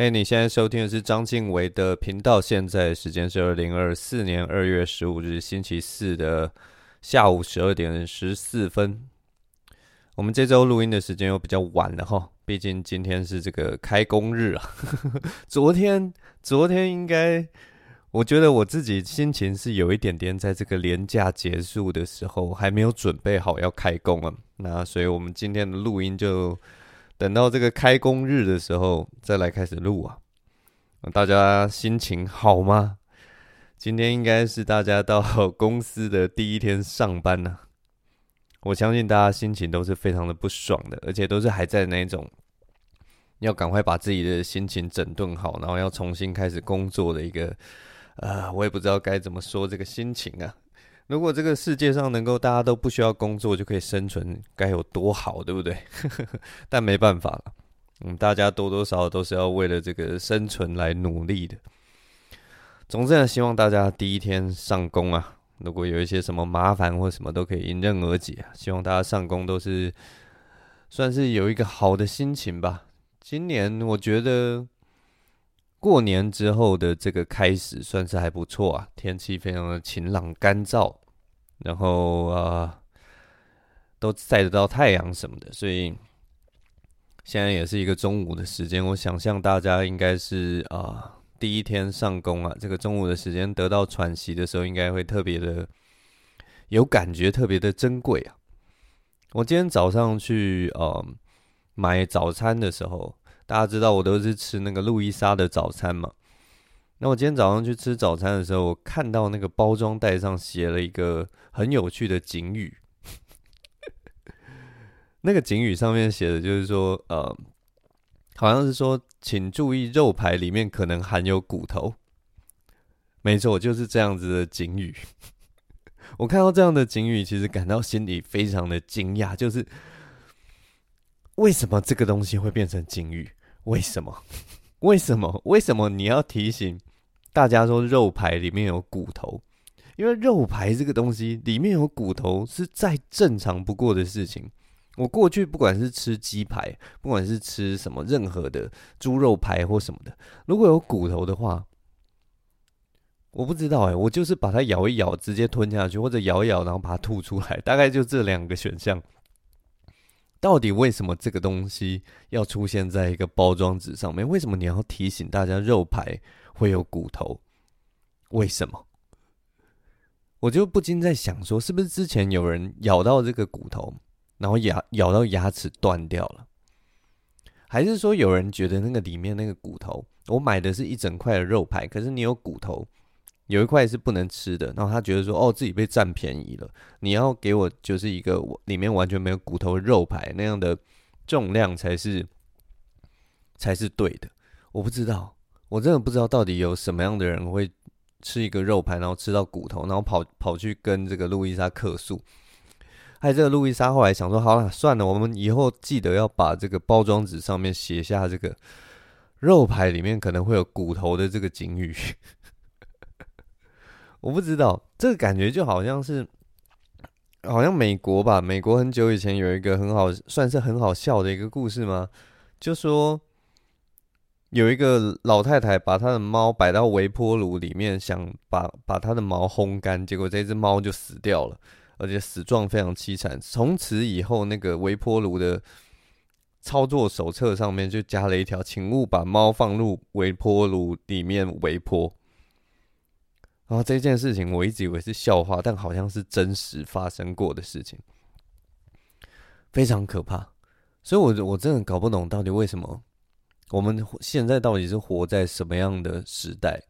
嘿，你现在收听的是章晋唯的频道。现在时间是二零二四年二月十五日星期四的下午十二点十四分。我们这周录音的时间又比较晚了哈，毕竟今天是这个开工日啊。昨天，昨天应该，我觉得我自己心情是有一点点，在这个连假结束的时候还没有准备好要开工啊。那所以我们今天的录音就。等到这个开工日的时候再来开始录啊！大家心情好吗？今天应该是大家到公司的第一天上班呢。我相信大家心情都是非常的不爽的，而且都是还在那种要赶快把自己的心情整顿好，然后要重新开始工作的一个，呃，我也不知道该怎么说这个心情啊。如果这个世界上能够大家都不需要工作就可以生存，该有多好，对不对？但没办法了，嗯，大家多多少少都是要为了这个生存来努力的。总之呢，希望大家第一天上工啊，如果有一些什么麻烦或什么，都可以迎刃而解啊。希望大家上工都是算是有一个好的心情吧。今年我觉得过年之后的这个开始算是还不错啊，天气非常的晴朗干燥。然后啊、都晒得到太阳什么的，所以现在也是一个中午的时间。我想象大家应该是啊、第一天上工啊，这个中午的时间得到喘息的时候，应该会特别的有感觉，特别的珍贵啊。我今天早上去呃买早餐的时候，大家知道我都是吃那个路易莎的早餐嘛。那我今天早上去吃早餐的时候，我看到那个包装袋上写了一个很有趣的警语。那个警语上面写的就是说，呃，好像是说，请注意肉排里面可能含有骨头。没错，就是这样子的警语。我看到这样的警语，其实感到心里非常的惊讶，就是为什么这个东西会变成警语？为什么？为什么？为什么你要提醒？大家说肉排里面有骨头，因为肉排这个东西里面有骨头是再正常不过的事情。我过去不管是吃鸡排，不管是吃什么任何的猪肉排或什么的，如果有骨头的话，我不知道哎，我就是把它咬一咬，直接吞下去，或者咬一咬然后把它吐出来，大概就这两个选项。到底为什么这个东西要出现在一个包装纸上面？为什么你要提醒大家肉排？会有骨头，为什么？我就不禁在想说，是不是之前有人咬到这个骨头，然后牙咬到牙齿断掉了？还是说有人觉得那个里面那个骨头，我买的是一整块的肉排，可是你有骨头，有一块是不能吃的，然后他觉得说，哦，自己被占便宜了，你要给我就是一个里面完全没有骨头的肉排，那样的重量才是才是对的，我不知道。我真的不知道到底有什么样的人会吃一个肉排，然后吃到骨头，然后跑跑去跟这个路易莎客诉。还有这个路易莎后来想说，好了，算了，我们以后记得要把这个包装纸上面写下这个肉排里面可能会有骨头的这个警语。我不知道，这个感觉就好像是，好像美国吧？美国很久以前有一个很好，算是很好笑的一个故事吗？就说。有一个老太太把她的猫摆到微波炉里面，想把把她的毛烘干，结果这只猫就死掉了，而且死状非常凄惨。从此以后，那个微波炉的操作手册上面就加了一条：请勿把猫放入微波炉里面微波。然后这件事情我一直以为是笑话，但好像是真实发生过的事情，非常可怕。所以，我我真的搞不懂到底为什么。我们现在到底是活在什么样的时代？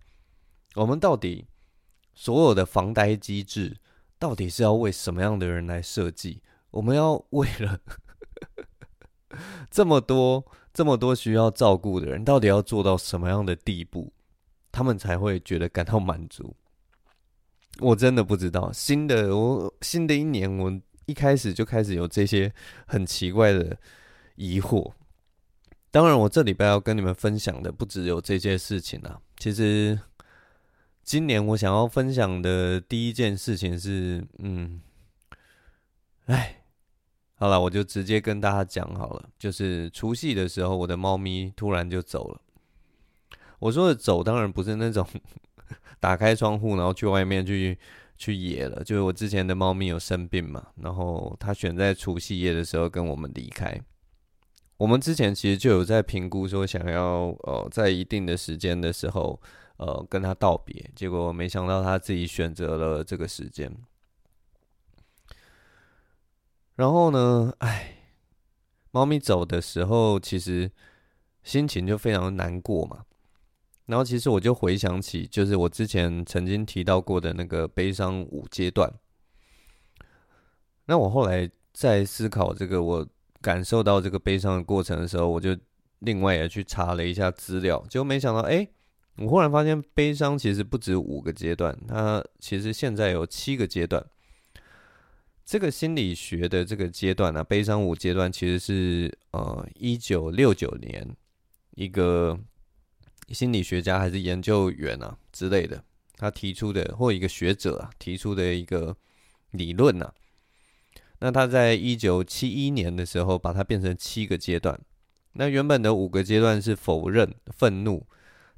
我们到底所有的防呆机制，到底是要为什么样的人来设计？我们要为了 这么多、这么多需要照顾的人，到底要做到什么样的地步，他们才会觉得感到满足？我真的不知道。新的我，新的一年，我一开始就开始有这些很奇怪的疑惑。当然，我这礼拜要跟你们分享的不只有这件事情啊。其实，今年我想要分享的第一件事情是，嗯，哎，好了，我就直接跟大家讲好了。就是除夕的时候，我的猫咪突然就走了。我说的走，当然不是那种 打开窗户然后去外面去去野了。就是我之前的猫咪有生病嘛，然后它选在除夕夜的时候跟我们离开。我们之前其实就有在评估说，想要呃在一定的时间的时候，呃跟它道别。结果没想到它自己选择了这个时间。然后呢，哎，猫咪走的时候，其实心情就非常难过嘛。然后其实我就回想起，就是我之前曾经提到过的那个悲伤五阶段。那我后来在思考这个，我感受到这个悲伤的过程的时候，我就另外也去查了一下资料，结果没想到，哎，我忽然发现悲伤其实不止五个阶段，它其实现在有七个阶段。这个心理学的这个阶段呢、啊，悲伤五阶段其实是呃一九六九年一个心理学家还是研究员啊之类的，他提出的或一个学者啊提出的一个理论呢、啊。那他在一九七一年的时候把它变成七个阶段。那原本的五个阶段是否认、愤怒、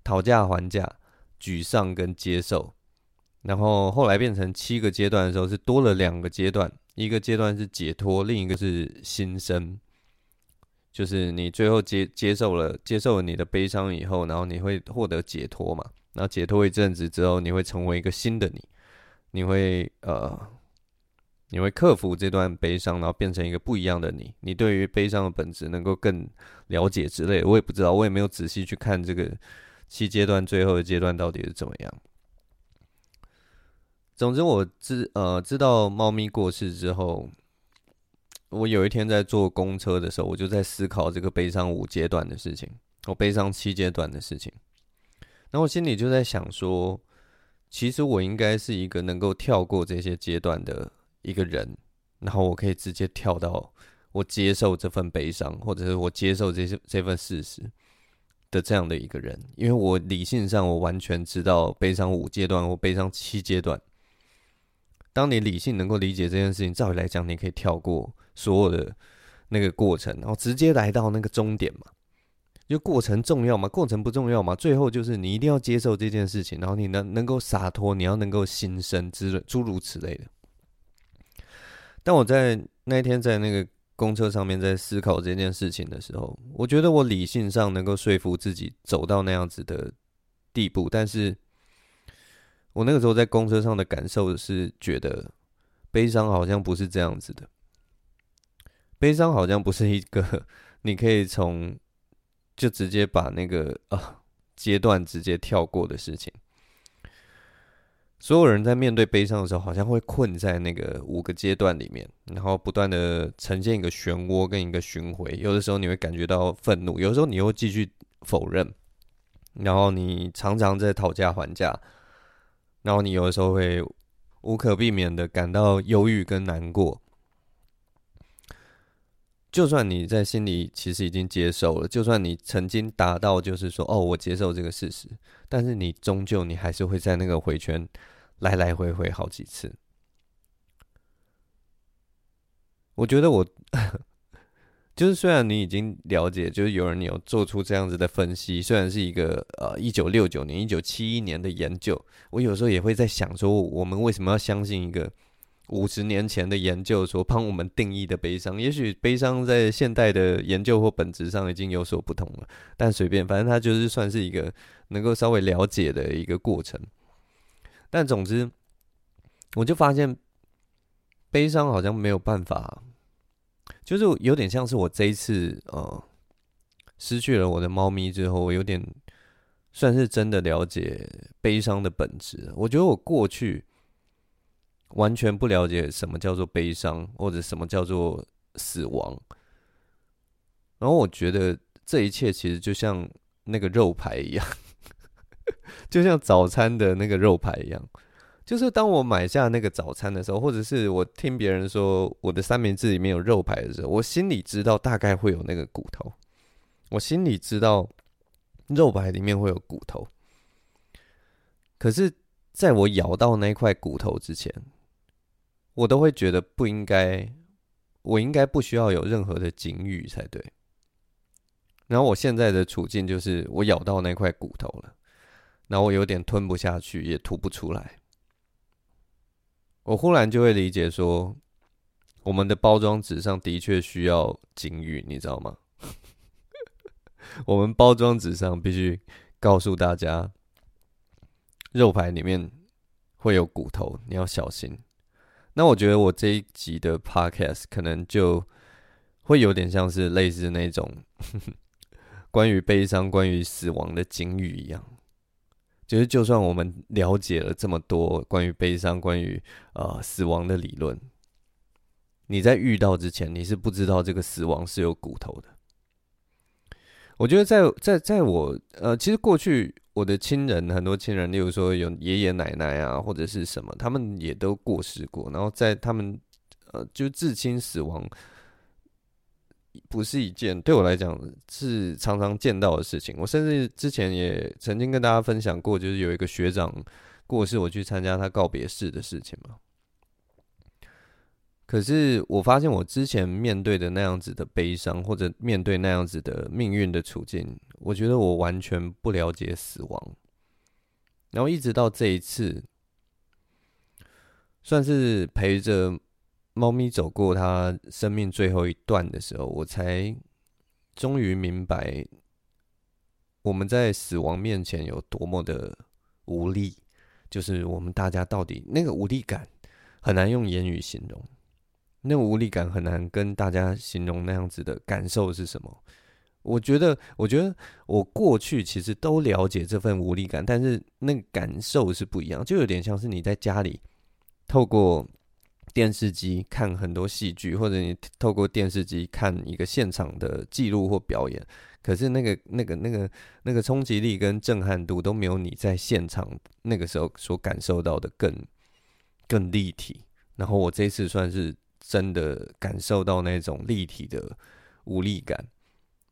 讨价还价、沮丧跟接受。然后后来变成七个阶段的时候，是多了两个阶段，一个阶段是解脱，另一个是新生。就是你最后接接受了接受了你的悲伤以后，然后你会获得解脱嘛？然后解脱一阵子之后，你会成为一个新的你，你会呃，你会克服这段悲伤，然后变成一个不一样的你。你对于悲伤的本质能够更了解之类，我也不知道，我也没有仔细去看这个七阶段最后的阶段到底是怎么样。总之，我知呃知道猫咪过世之后，我有一天在坐公车的时候，我就在思考这个悲伤五阶段的事情，我悲伤七阶段的事情。然后我心里就在想说，其实我应该是一个能够跳过这些阶段的一个人，然后我可以直接跳到我接受这份悲伤，或者是我接受这这份事实的这样的一个人，因为我理性上我完全知道悲伤五阶段或悲伤七阶段。当你理性能够理解这件事情，照理来讲，你可以跳过所有的那个过程，然后直接来到那个终点嘛。就过程重要吗？过程不重要吗？最后就是你一定要接受这件事情，然后你能能够洒脱，你要能够心生之诸如此类的。但我在那一天在那个公车上面在思考这件事情的时候，我觉得我理性上能够说服自己走到那样子的地步，但是。我那个时候在公车上的感受是觉得，悲伤好像不是这样子的，悲伤好像不是一个你可以从就直接把那个啊阶段直接跳过的事情。所有人在面对悲伤的时候，好像会困在那个五个阶段里面，然后不断的呈现一个漩涡跟一个巡回。有的时候你会感觉到愤怒，有的时候你又继续否认，然后你常常在讨价还价。然后你有的时候会无可避免的感到忧郁跟难过，就算你在心里其实已经接受了，就算你曾经达到就是说哦，我接受这个事实，但是你终究你还是会在那个回圈来来回回好几次。我觉得我。就是虽然你已经了解，就是有人有做出这样子的分析，虽然是一个呃一九六九年、一九七一年的研究，我有时候也会在想说，我们为什么要相信一个五十年前的研究所帮我们定义的悲伤？也许悲伤在现代的研究或本质上已经有所不同了，但随便，反正它就是算是一个能够稍微了解的一个过程。但总之，我就发现悲伤好像没有办法。就是有点像是我这一次呃失去了我的猫咪之后，我有点算是真的了解悲伤的本质。我觉得我过去完全不了解什么叫做悲伤，或者什么叫做死亡。然后我觉得这一切其实就像那个肉排一样，就像早餐的那个肉排一样。就是当我买下那个早餐的时候，或者是我听别人说我的三明治里面有肉排的时候，我心里知道大概会有那个骨头，我心里知道肉排里面会有骨头。可是，在我咬到那块骨头之前，我都会觉得不应该，我应该不需要有任何的警语才对。然后我现在的处境就是，我咬到那块骨头了，然后我有点吞不下去，也吐不出来。我忽然就会理解说，我们的包装纸上的确需要警语，你知道吗？我们包装纸上必须告诉大家，肉排里面会有骨头，你要小心。那我觉得我这一集的 podcast 可能就会有点像是类似那种。关于悲伤、关于死亡的警语一样，就是就算我们了解了这么多关于悲伤、关于呃死亡的理论，你在遇到之前，你是不知道这个死亡是有骨头的。我觉得在在在我呃，其实过去我的亲人很多亲人，例如说有爷爷奶奶啊，或者是什么，他们也都过世过，然后在他们呃，就至亲死亡。不是一件对我来讲是常常见到的事情。我甚至之前也曾经跟大家分享过，就是有一个学长过世，我去参加他告别式的事情嘛。可是我发现我之前面对的那样子的悲伤，或者面对那样子的命运的处境，我觉得我完全不了解死亡。然后一直到这一次，算是陪着。猫咪走过它生命最后一段的时候，我才终于明白，我们在死亡面前有多么的无力。就是我们大家到底那个无力感很难用言语形容，那无力感很难跟大家形容那样子的感受是什么。我觉得，我觉得我过去其实都了解这份无力感，但是那个感受是不一样，就有点像是你在家里透过。电视机看很多戏剧，或者你透过电视机看一个现场的记录或表演，可是那个、那个、那个、那个冲击力跟震撼度都没有你在现场那个时候所感受到的更更立体。然后我这次算是真的感受到那种立体的无力感。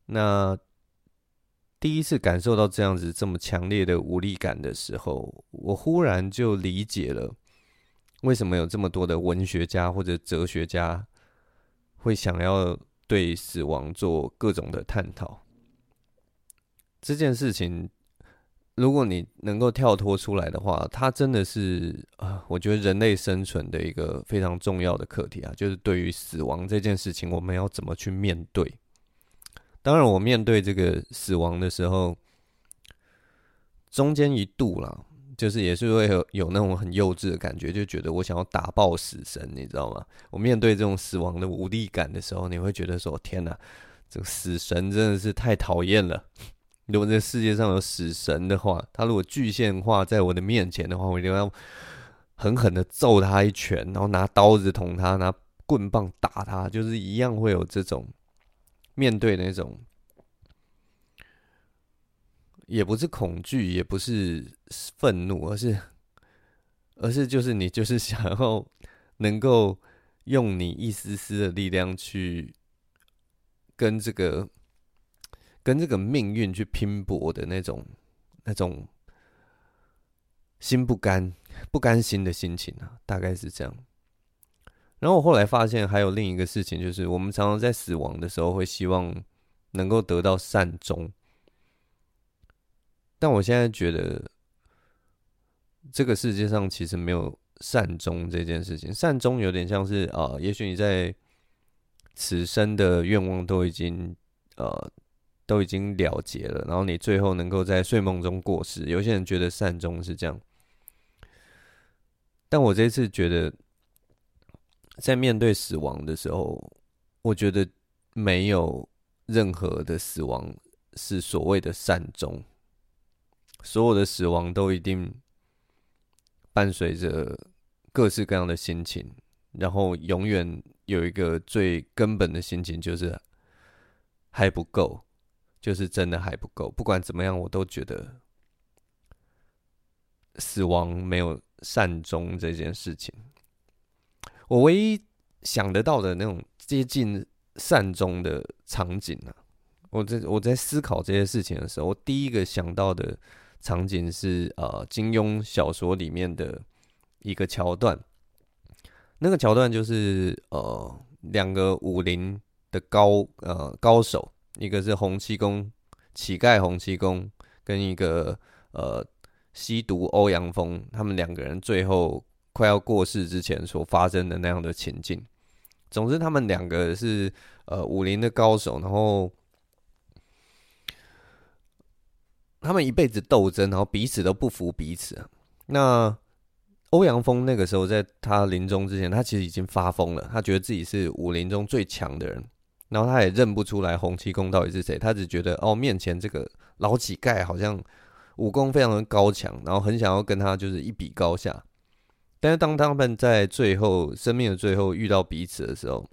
那第一次感受到这样子这么强烈的无力感的时候，我忽然就理解了。为什么有这么多的文学家或者哲学家会想要对死亡做各种的探讨？这件事情，如果你能够跳脱出来的话，它真的是啊，我觉得人类生存的一个非常重要的课题啊，就是对于死亡这件事情，我们要怎么去面对？当然，我面对这个死亡的时候，中间一度啦。就是也是会有有那种很幼稚的感觉，就觉得我想要打爆死神，你知道吗？我面对这种死亡的无力感的时候，你会觉得说：天哪，这个死神真的是太讨厌了。如果这世界上有死神的话，他如果具现化在我的面前的话，我一定要狠狠的揍他一拳，然后拿刀子捅他，拿棍棒打他，就是一样会有这种面对那种。也不是恐惧，也不是愤怒，而是，而是就是你就是想要能够用你一丝丝的力量去跟这个跟这个命运去拼搏的那种那种心不甘不甘心的心情啊，大概是这样。然后我后来发现还有另一个事情，就是我们常常在死亡的时候会希望能够得到善终。但我现在觉得，这个世界上其实没有善终这件事情。善终有点像是啊、也许你在此生的愿望都已经呃都已经了结了，然后你最后能够在睡梦中过世。有些人觉得善终是这样，但我这次觉得，在面对死亡的时候，我觉得没有任何的死亡是所谓的善终。所有的死亡都一定伴随着各式各样的心情，然后永远有一个最根本的心情，就是还不够，就是真的还不够。不管怎么样，我都觉得死亡没有善终这件事情。我唯一想得到的那种接近善终的场景呢，我在我在思考这些事情的时候，我第一个想到的。场景是呃金庸小说里面的一个桥段，那个桥段就是呃两个武林的高呃高手，一个是洪七公乞丐洪七公跟一个呃吸毒欧阳锋，他们两个人最后快要过世之前所发生的那样的情境。总之，他们两个是呃武林的高手，然后他们一辈子斗争，然后彼此都不服彼此。那欧阳锋那个时候在他临终之前，他其实已经发疯了，他觉得自己是武林中最强的人，然后他也认不出来洪七公到底是谁，他只觉得哦，面前这个老乞丐好像武功非常的高强，然后很想要跟他就是一比高下。但是当他们在最后生命的最后遇到彼此的时候，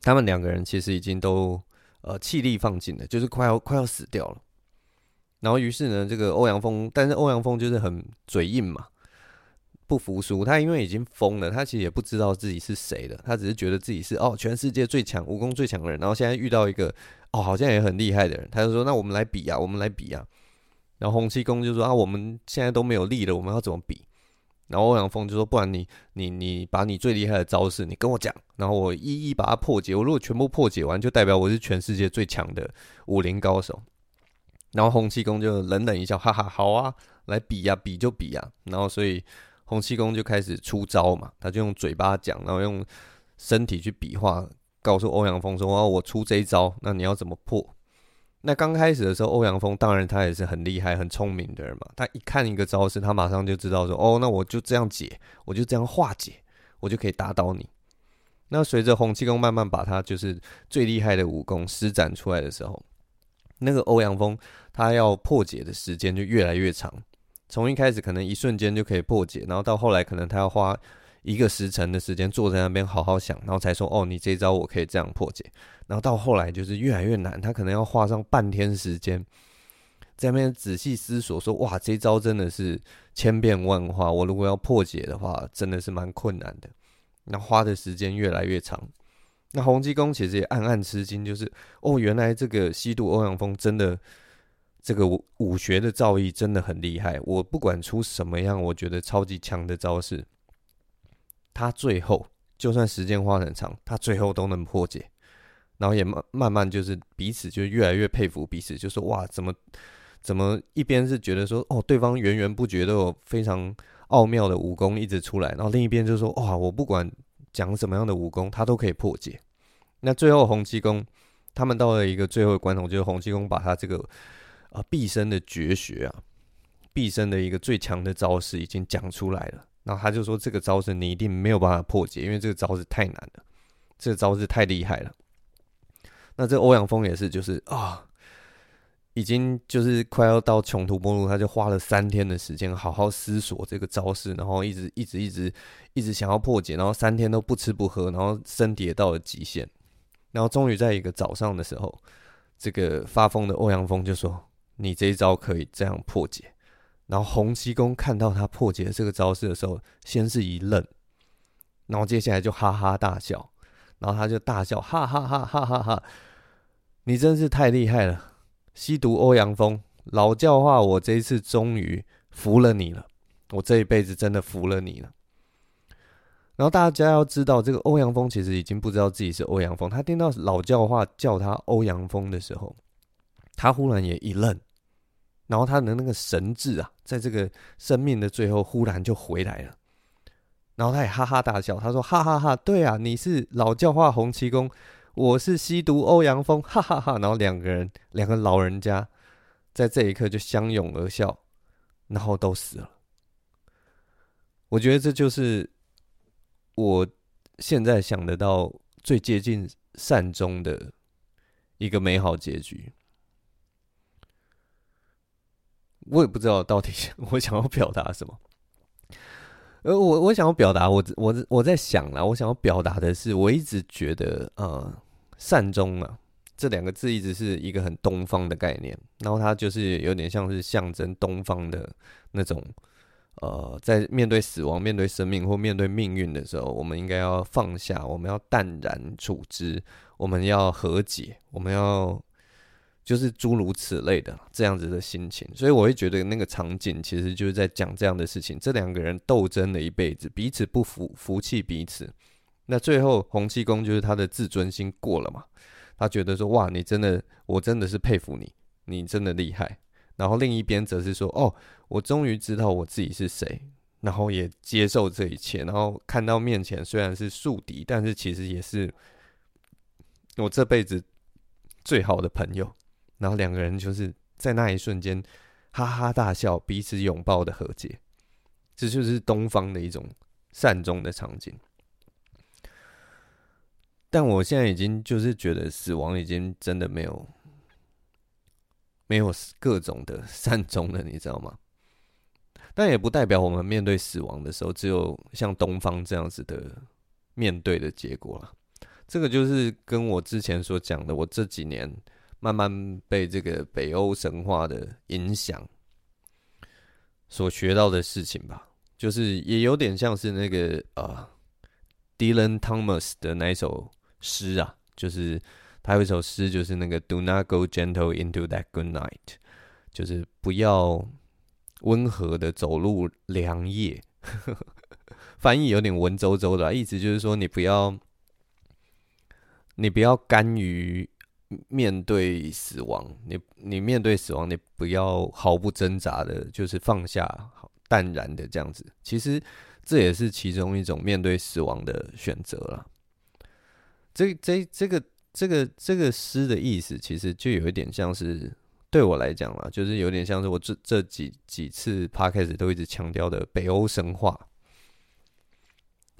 他们两个人其实已经都呃气力放尽了，就是快要快要死掉了。然后于是呢，这个欧阳锋，但是欧阳锋就是很嘴硬嘛，不服输。他因为已经疯了，他其实也不知道自己是谁的，他只是觉得自己是哦全世界最强、武功最强的人。然后现在遇到一个哦好像也很厉害的人，他就说：“那我们来比啊，我们来比啊。”然后洪七公就说：“啊，我们现在都没有力了，我们要怎么比？”然后欧阳锋就说：“不然你你你把你最厉害的招式你跟我讲，然后我一一把它破解。我如果全部破解完，就代表我是全世界最强的武林高手。”然后洪七公就冷冷一笑，哈哈，好啊，来比呀，比就比呀。然后所以洪七公就开始出招嘛，他就用嘴巴讲，然后用身体去比划，告诉欧阳锋说：“哦，我出这一招，那你要怎么破？”那刚开始的时候，欧阳锋当然他也是很厉害、很聪明的人嘛。他一看一个招式，他马上就知道说：“哦，那我就这样解，我就这样化解，我就可以打倒你。”那随着洪七公慢慢把他就是最厉害的武功施展出来的时候，那个欧阳锋他要破解的时间就越来越长。从一开始可能一瞬间就可以破解，然后到后来可能他要花一个时辰的时间坐在那边好好想，然后才说：“哦，你这一招我可以这样破解。”然后到后来就是越来越难，他可能要花上半天时间，在那边仔细思索，说：“哇，这招真的是千变万化，我如果要破解的话，真的是蛮困难的。”那花的时间越来越长，那洪七公其实也暗暗吃惊，就是哦，原来这个西渡欧阳锋真的这个武武学的造诣真的很厉害。我不管出什么样，我觉得超级强的招式，他最后就算时间花很长，他最后都能破解。然后也慢慢慢就是彼此就越来越佩服彼此，就说哇，怎么怎么一边是觉得说哦，对方源源不绝都有非常奥妙的武功一直出来，然后另一边就说哇，我不管讲什么样的武功，他都可以破解。那最后洪七公他们到了一个最后的关头，就是洪七公把他这个啊毕生的绝学啊，毕生的一个最强的招式已经讲出来了，然后他就说这个招式你一定没有办法破解，因为这个招式太难了，这个招式太厉害了。那这欧阳锋也是，就是啊、已经就是快要到穷途末路，他就花了三天的时间好好思索这个招式，然后一直一直一直一直想要破解，然后三天都不吃不喝，然后身体也到了极限，然后终于在一个早上的时候，这个发疯的欧阳锋就说：“你这一招可以这样破解。”然后洪七公看到他破解这个招式的时候，先是一愣，然后接下来就哈哈大笑。然后他就大笑，哈哈哈哈哈哈！你真是太厉害了，西毒欧阳锋，老教化，我这一次终于服了你了，我这一辈子真的服了你了。然后大家要知道，这个欧阳锋其实已经不知道自己是欧阳锋，他听到老教化叫他欧阳锋的时候，他忽然也一愣，然后他的那个神智啊，在这个生命的最后，忽然就回来了。然后他也哈哈大笑，他说：“哈哈哈，对啊，你是老教化洪七公，我是吸毒欧阳锋，哈哈哈。”然后两个人，两个老人家，在这一刻就相拥而笑，然后都死了。我觉得这就是我现在想得到最接近善终的一个美好结局。我也不知道到底 我想要表达什么。呃，我我想要表达，我我我在想啦，我想要表达的是，我一直觉得，呃，善终啊，这两个字一直是一个很东方的概念，然后它就是有点像是象征东方的那种，呃，在面对死亡、面对生命或面对命运的时候，我们应该要放下，我们要淡然处之，我们要和解，我们要。就是诸如此类的这样子的心情，所以我会觉得那个场景其实就是在讲这样的事情。这两个人斗争了一辈子，彼此不服，服气彼此。那最后洪七公就是他的自尊心过了嘛，他觉得说哇，你真的，我真的是佩服你，你真的厉害。然后另一边则是说，哦，我终于知道我自己是谁，然后也接受这一切，然后看到面前虽然是宿敌，但是其实也是我这辈子最好的朋友。然后两个人就是在那一瞬间哈哈大笑，彼此拥抱的和解，这就是东方的一种善终的场景。但我现在已经就是觉得死亡已经真的没有没有各种的 善终了，你知道吗？但也不代表我们面对死亡的时候，只有像东方这样子的面对的结果了。这个就是跟我之前所讲的，我这几年慢慢被这个北欧神话的影响所学到的事情吧，就是也有点像是那个啊，Dylan Thomas 的那一首。诗啊，就是他有一首诗，就是那个 "Do not go gentle into that good night"，就是不要温和的走入良夜。翻译有点文绉绉的，意思就是说你不要，你不要甘于面对死亡，你你面对死亡，你不要毫不挣扎的，就是放下，淡然的这样子。其实这也是其中一种面对死亡的选择了。这这这个这个这个诗的意思，其实就有一点像是对我来讲啦，就是有点像是我这这几几次 podcast 都一直强调的北欧神话。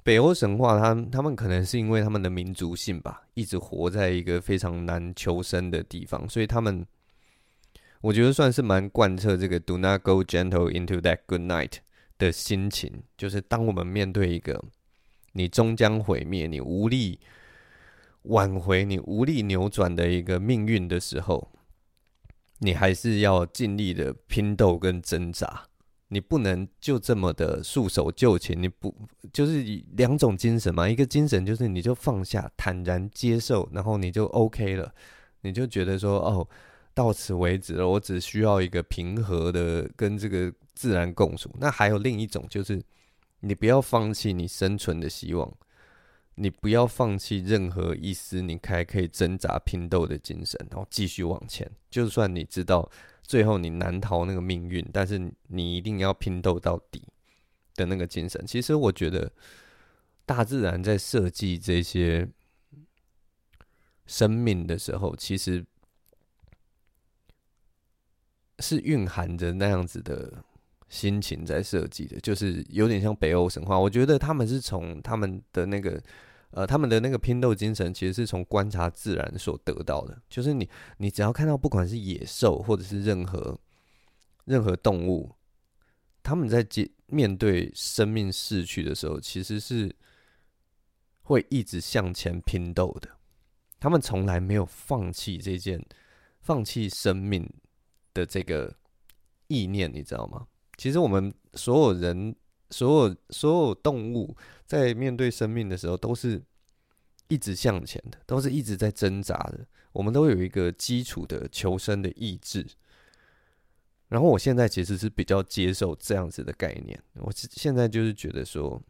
北欧神话，他他们可能是因为他们的民族性吧，一直活在一个非常难求生的地方，所以他们我觉得算是蛮贯彻这个 “Do not go gentle into that good night” 的心情，就是当我们面对一个你终将毁灭，你无力。挽回你无力扭转的一个命运的时候，你还是要尽力的拼斗跟挣扎。你不能就这么的束手就擒。你不就是两种精神嘛？一个精神就是你就放下，坦然接受，然后你就 OK 了。你就觉得说，哦，到此为止了。我只需要一个平和的跟这个自然共处。那还有另一种，就是你不要放弃你生存的希望。你不要放弃任何一丝你还可以挣扎拼斗的精神，然后继续往前。就算你知道最后你难逃那个命运，但是你一定要拼斗到底的那个精神。其实我觉得，大自然在设计这些生命的时候，其实是蕴含着那样子的心情在设计的，就是有点像北欧神话。我觉得他们是从他们的那个。呃，他们的那个拼斗精神其实是从观察自然所得到的。就是你，你只要看到不管是野兽或者是任何任何动物，他们在接面对生命逝去的时候，其实是会一直向前拼斗的。他们从来没有放弃这件放弃生命的这个意念，你知道吗？其实我们所有人。所有所有动物在面对生命的时候，都是一直向前的，都是一直在挣扎的。我们都有一个基础的求生的意志。然后我现在其实是比较接受这样子的概念。我现在就是觉得说，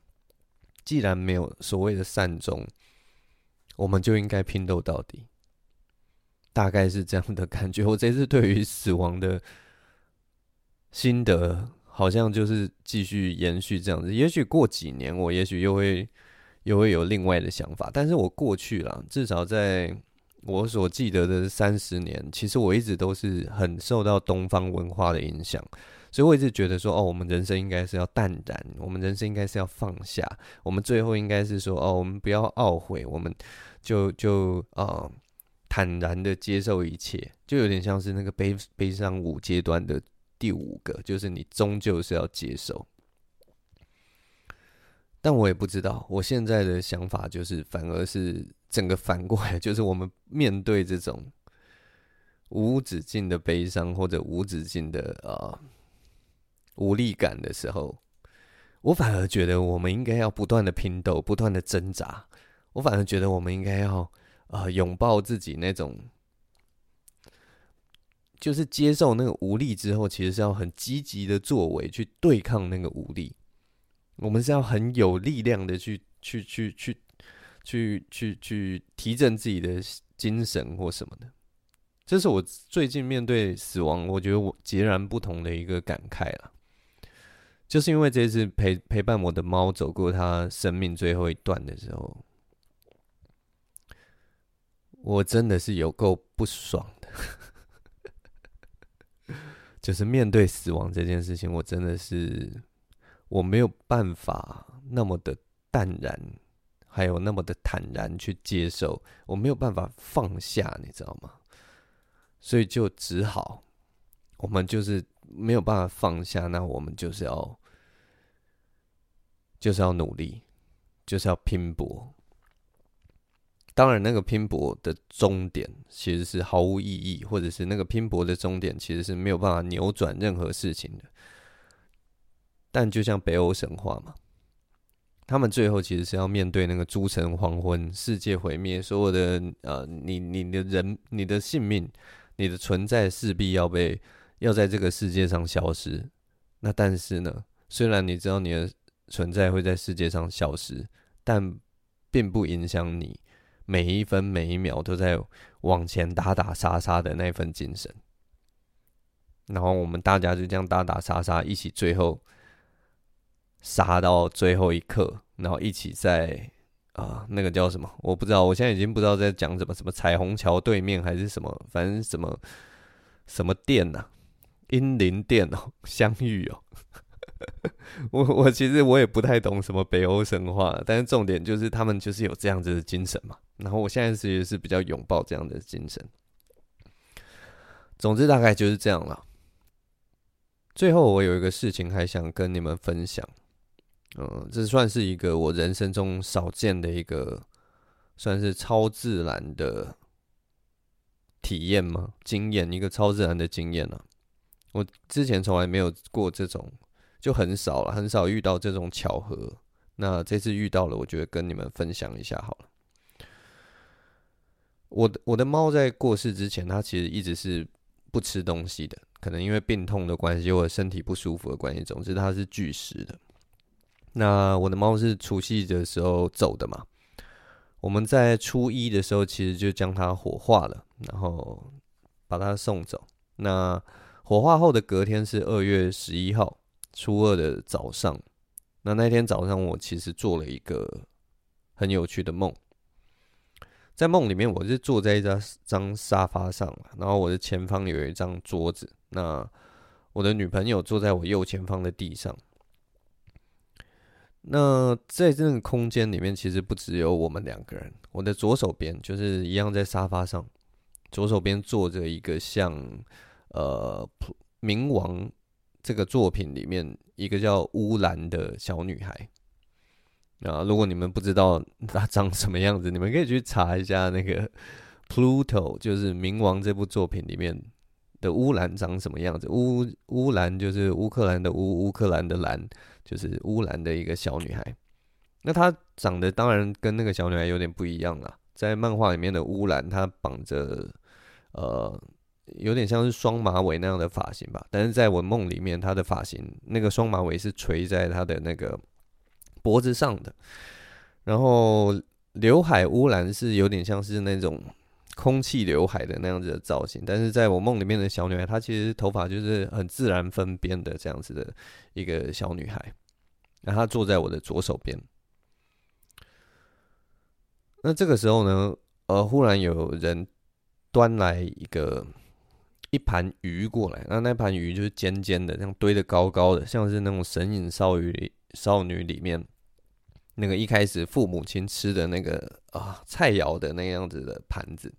既然没有所谓的善终，我们就应该拼斗到底。大概是这样的感觉。我这次对于死亡的心得。好像就是继续延续这样子，也许过几年我也许又会又会有另外的想法，但是我过去了，至少在我所记得的三十年，其实我一直都是很受到东方文化的影响，所以我一直觉得说，哦，我们人生应该是要淡然，我们人生应该是要放下，我们最后应该是说，哦，我们不要懊悔，我们就就呃坦然的接受一切，就有点像是那个悲悲伤五阶段的。第五个就是你终究是要接受，但我也不知道。我现在的想法就是，反而是整个反过来，就是我们面对这种无止境的悲伤或者无止境的呃无力感的时候，我反而觉得我们应该要不断的拼斗，不断的挣扎。我反而觉得我们应该要呃拥抱自己那种。就是接受那个无力之后，其实是要很积极的作为去对抗那个无力。我们是要很有力量的去去去去去去去提振自己的精神或什么的。这是我最近面对死亡，我觉得我截然不同的一个感慨了。就是因为这次陪陪伴我的猫走过它生命最后一段的时候，我真的是有够不爽。就是面对死亡这件事情，我真的是我没有办法那么的淡然，还有那么的坦然去接受，我没有办法放下，你知道吗？所以就只好，我们就是没有办法放下，那我们就是要，就是要努力，就是要拼搏。当然，那个拼搏的终点其实是毫无意义，或者是那个拼搏的终点其实是没有办法扭转任何事情的。但就像北欧神话嘛，他们最后其实是要面对那个诸神黄昏、世界毁灭，所有的呃，你你的人、你的性命。你的存在势必要被要在这个世界上消失，那但是呢，虽然你知道你的存在会在世界上消失，但并不影响你每一分每一秒都在往前打打杀杀的那份精神。然后我们大家就这样打打杀杀，一起最后杀到最后一刻，然后一起在。啊，那个叫什么？我不知道，我现在已经不知道在讲什么，什么彩虹桥对面还是什么，反正什么什么店呐、啊，英灵殿哦，相遇哦。我我其实我也不太懂什么北欧神话，但是重点就是他们就是有这样子的精神嘛。然后我现在其实是比较拥抱这样的精神。总之大概就是这样了。最后我有一个事情还想跟你们分享。嗯，这算是一个我人生中少见的一个，算是超自然的体验吗？经验，一个超自然的经验、啊。我之前从来没有过这种，就很少了，很少遇到这种巧合。那这次遇到了，我觉得跟你们分享一下好了。我的我的猫在过世之前，它其实一直是不吃东西的，可能因为病痛的关系或者身体不舒服的关系，总之它是拒食的。那我的猫是除夕的时候走的嘛？我们在初一的时候其实就将它火化了，然后把它送走。那火化后的隔天是二月十一号，初二的早上。那那天早上我其实做了一个很有趣的梦，在梦里面我是坐在一张张沙发上，然后我的前方有一张桌子，那我的女朋友坐在我右前方的地上。那在这个空间里面，其实不只有我们两个人。我的左手边就是一样在沙发上，左手边坐着一个像呃《冥王》这个作品里面一个叫乌兰的小女孩。啊，如果你们不知道她长什么样子，你们可以去查一下那个 Pluto，就是《冥王》这部作品里面的乌兰长什么样子。乌乌兰就是乌克兰的乌，乌克兰的兰。就是乌兰的一个小女孩，那她长得当然跟那个小女孩有点不一样啦。在漫画里面的乌兰，她绑着呃，有点像是双马尾那样的发型吧。但是在我梦里面，她的发型那个双马尾是垂在她的那个脖子上的。然后刘海乌兰是有点像是那种空气刘海的那样子的造型。但是在我梦里面的小女孩，她其实头发就是很自然分边的这样子的。一个小女孩，那她坐在我的左手边。那这个时候呢，呃，忽然有人端来一个一盘鱼过来，那那盘鱼就是尖尖的，这样堆得高高的，像是那种《神隐少女少女》里面那个一开始父母亲吃的那个啊菜肴的那样子的盘子，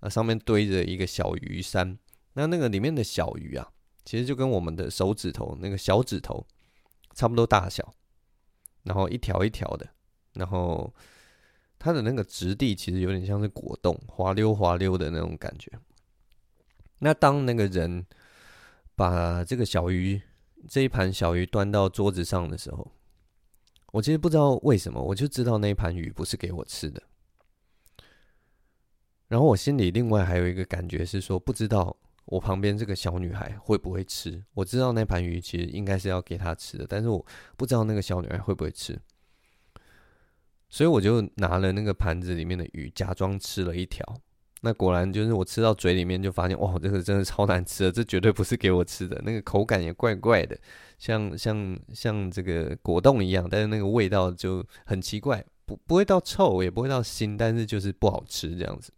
啊上面堆着一个小鱼山，那那个里面的小鱼啊。其实就跟我们的手指头那个小指头差不多大小，然后一条一条的，然后它的那个质地其实有点像是果冻，滑溜滑溜的那种感觉。那当那个人把这个小鱼这一盘小鱼端到桌子上的时候，我其实不知道为什么，我就知道那一盘鱼不是给我吃的。然后我心里另外还有一个感觉是说，不知道。我旁边这个小女孩会不会吃？我知道那盘鱼其实应该是要给她吃的，但是我不知道那个小女孩会不会吃，所以我就拿了那个盘子里面的鱼，假装吃了一条，那果然就是我吃到嘴里面就发现，哇，这个真的超难吃的，这绝对不是给我吃的。那个口感也怪怪的，像像像这个果冻一样，但是那个味道就很奇怪，不不会到臭，也不会到腥，但是就是不好吃这样子。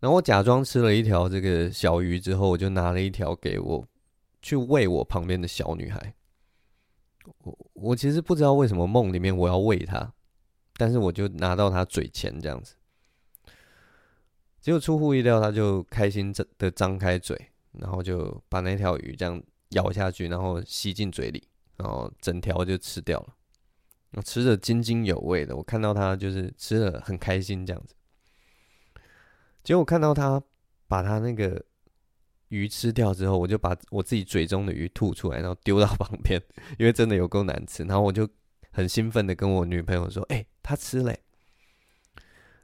然后我假装吃了一条这个小鱼之后，我就拿了一条给我去喂我旁边的小女孩。我我其实不知道为什么梦里面我要喂她，但是我就拿到她嘴前这样子。结果出乎意料，他就开心的张开嘴，然后就把那条鱼这样咬下去，然后吸进嘴里，然后整条就吃掉了，我吃得津津有味的。我看到他就是吃的很开心这样子。结果看到他把他那个鱼吃掉之后，我就把我自己嘴中的鱼吐出来，然后丢到旁边，因为真的有够难吃。然后我就很兴奋的跟我女朋友说：“哎，他吃了。”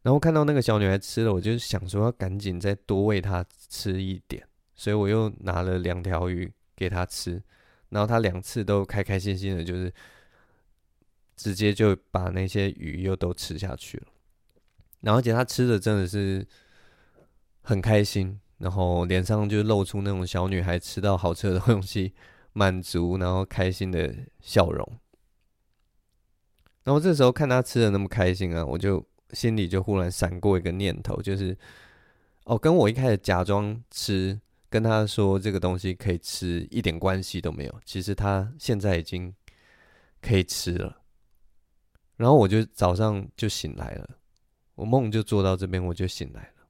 然后看到那个小女孩吃了，我就想说要赶紧再多喂她吃一点，所以我又拿了两条鱼给她吃，然后她两次都开开心心的，就是直接就把那些鱼又都吃下去了。然后而且她吃的真的是很开心，然后脸上就露出那种小女孩吃到好吃的东西满足然后开心的笑容。然后这时候看她吃的那么开心啊，我就。心里就忽然闪过一个念头，就是哦，跟我一开始假装吃，跟他说这个东西可以吃，一点关系都没有。其实他现在已经可以吃了。然后我就早上就醒来了，我梦就做到这边，我就醒来了。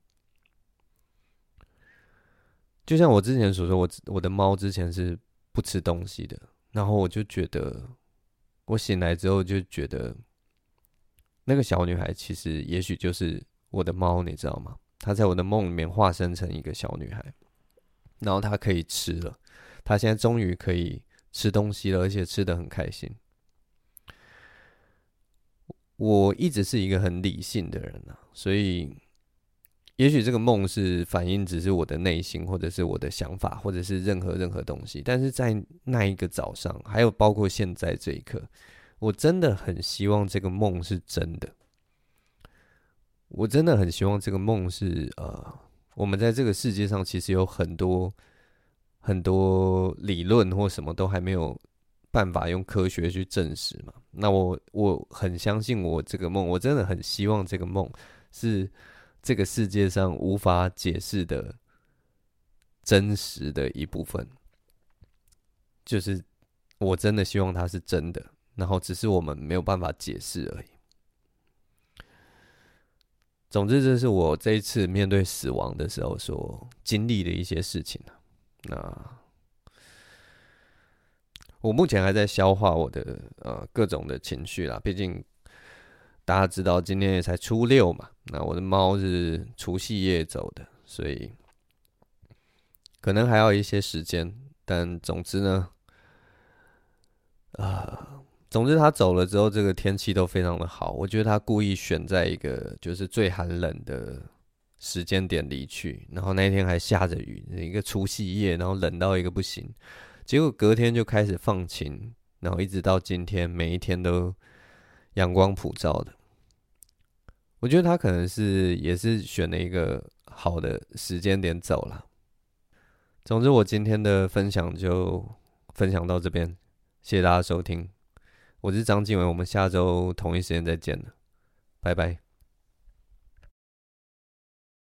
就像我之前所说，我我的猫之前是不吃东西的，然后我就觉得，我醒来之后就觉得。那个小女孩其实也许就是我的猫，你知道吗？她在我的梦里面化身成一个小女孩，然后她可以吃了，她现在终于可以吃东西了，而且吃得很开心。我一直是一个很理性的人啊，所以也许这个梦是反映只是我的内心，或者是我的想法，或者是任何任何东西。但是在那一个早上，还有包括现在这一刻。我真的很希望这个梦是真的。我真的很希望这个梦是呃，我们在这个世界上其实有很多很多理论或什么都还没有办法用科学去证实嘛。那我我很相信我这个梦，我真的很希望这个梦是这个世界上无法解释的真实的一部分。就是我真的希望它是真的。然后只是我们没有办法解释而已。总之，这是我这一次面对死亡的时候所经历的一些事情。那我目前还在消化我的呃各种的情绪啦。毕竟大家知道今天也才初六嘛，那我的猫是除夕夜走的，所以可能还要一些时间。但总之呢，啊、呃。总之，他走了之后，这个天气都非常的好。我觉得他故意选在一个就是最寒冷的时间点离去，然后那天还下着雨，一个除夕夜，然后冷到一个不行。结果隔天就开始放晴，然后一直到今天，每一天都阳光普照的。我觉得他可能是也是选了一个好的时间点走了。总之，我今天的分享就分享到这边，谢谢大家收听。我是张静文，我们下周同一时间再见了，拜拜。